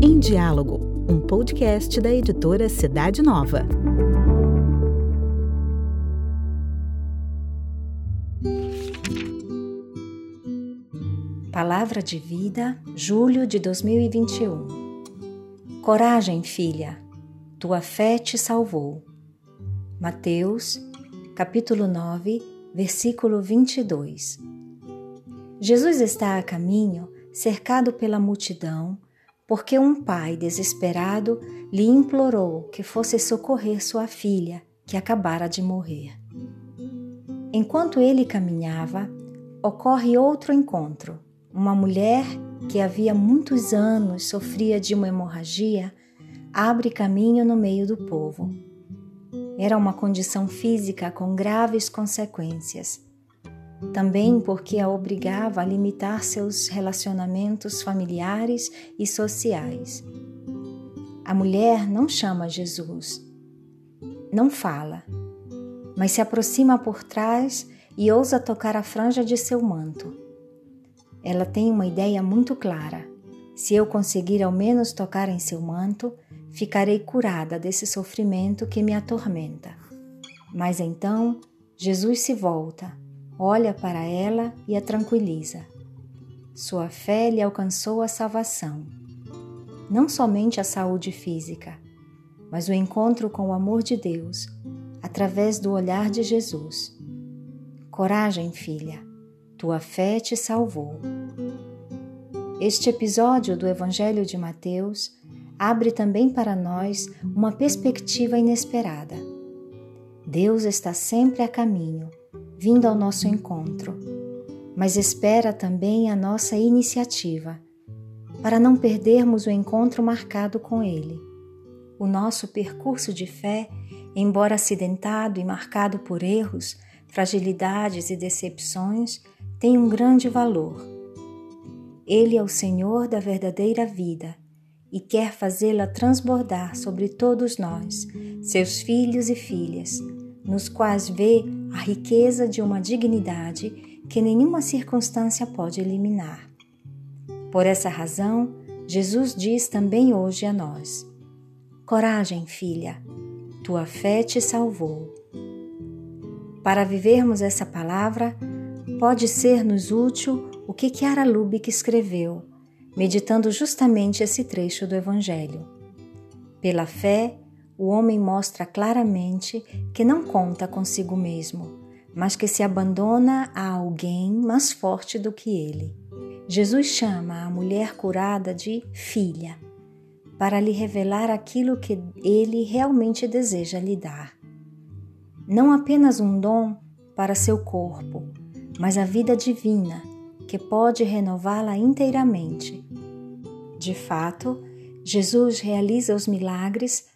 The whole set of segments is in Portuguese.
Em Diálogo, um podcast da editora Cidade Nova. Palavra de Vida, julho de 2021. Coragem, filha, tua fé te salvou. Mateus, capítulo 9, versículo 22. Jesus está a caminho, cercado pela multidão, porque um pai desesperado lhe implorou que fosse socorrer sua filha, que acabara de morrer. Enquanto ele caminhava, ocorre outro encontro. Uma mulher que havia muitos anos sofria de uma hemorragia abre caminho no meio do povo. Era uma condição física com graves consequências. Também porque a obrigava a limitar seus relacionamentos familiares e sociais. A mulher não chama Jesus, não fala, mas se aproxima por trás e ousa tocar a franja de seu manto. Ela tem uma ideia muito clara. Se eu conseguir ao menos tocar em seu manto, ficarei curada desse sofrimento que me atormenta. Mas então Jesus se volta, olha para ela e a tranquiliza. Sua fé lhe alcançou a salvação. Não somente a saúde física, mas o encontro com o amor de Deus, através do olhar de Jesus. Coragem, filha, tua fé te salvou. Este episódio do Evangelho de Mateus abre também para nós uma perspectiva inesperada. Deus está sempre a caminho, vindo ao nosso encontro, mas espera também a nossa iniciativa, para não perdermos o encontro marcado com Ele. O nosso percurso de fé, embora acidentado e marcado por erros, fragilidades e decepções, tem um grande valor. Ele é o Senhor da verdadeira vida e quer fazê-la transbordar sobre todos nós, seus filhos e filhas, nos quais vê a riqueza de uma dignidade que nenhuma circunstância pode eliminar. Por essa razão, Jesus diz também hoje a nós: Coragem, filha, tua fé te salvou. Para vivermos essa palavra, pode ser-nos útil o que Chiara Lubick escreveu meditando justamente esse trecho do Evangelho. Pela fé, o homem mostra claramente que não conta consigo mesmo, mas que se abandona a alguém mais forte do que ele. Jesus chama a mulher curada de filha, para lhe revelar aquilo que ele realmente deseja lhe dar. Não apenas um dom para seu corpo, mas a vida divina que pode renová-la inteiramente. De fato, Jesus realiza os milagres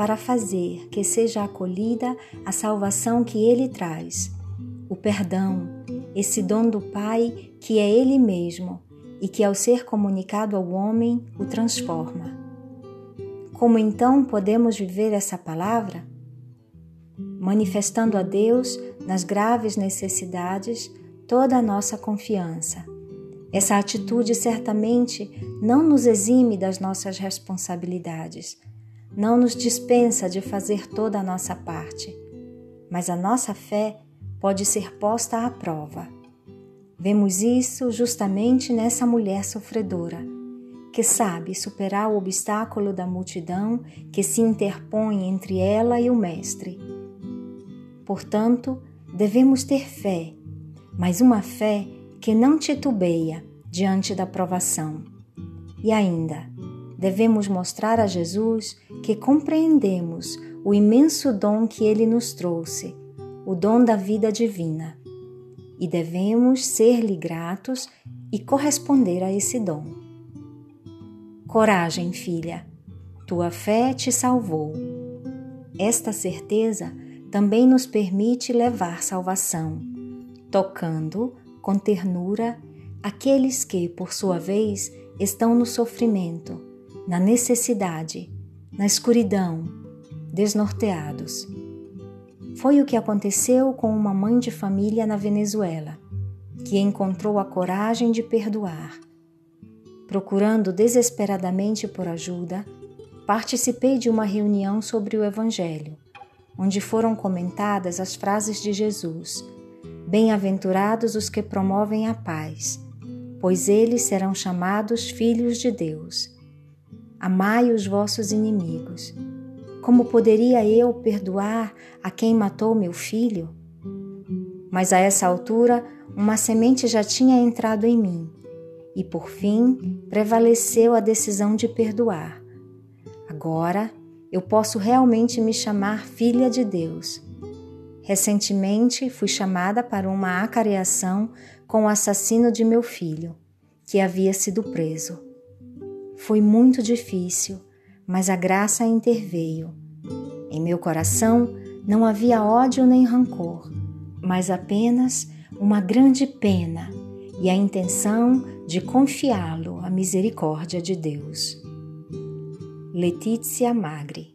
para fazer que seja acolhida a salvação que ele traz, o perdão, esse dom do Pai que é Ele mesmo e que, ao ser comunicado ao homem, o transforma. Como então podemos viver essa palavra? Manifestando a Deus nas graves necessidades toda a nossa confiança. Essa atitude certamente não nos exime das nossas responsabilidades, não nos dispensa de fazer toda a nossa parte, mas a nossa fé pode ser posta à prova. Vemos isso justamente nessa mulher sofredora, que sabe superar o obstáculo da multidão que se interpõe entre ela e o Mestre. Portanto, devemos ter fé mas uma fé que não titubeia diante da provação. E ainda, devemos mostrar a Jesus que compreendemos o imenso dom que ele nos trouxe, o dom da vida divina. E devemos ser-lhe gratos e corresponder a esse dom. Coragem, filha, tua fé te salvou. Esta certeza também nos permite levar salvação tocando com ternura aqueles que, por sua vez, estão no sofrimento, na necessidade, na escuridão, desnorteados. Foi o que aconteceu com uma mãe de família na Venezuela. que encontrou a coragem de perdoar. Procurando desesperadamente por ajuda, participei de uma reunião sobre o Evangelho, onde foram comentadas as frases de Jesus: Bem-aventurados os que promovem a paz, pois eles serão chamados filhos de Deus. Amai os vossos inimigos. Como poderia eu perdoar a quem matou meu filho? Mas a essa altura, uma semente já tinha entrado em mim, e por fim prevaleceu a decisão de perdoar. Agora eu posso realmente me chamar filha de Deus. Recentemente fui chamada para uma acareação com o assassino de meu filho, que havia sido preso. Foi muito difícil, mas a graça interveio. Em meu coração não havia ódio nem rancor mas apenas uma grande pena e a intenção de confiá-lo à misericórdia de Deus. Letícia Magri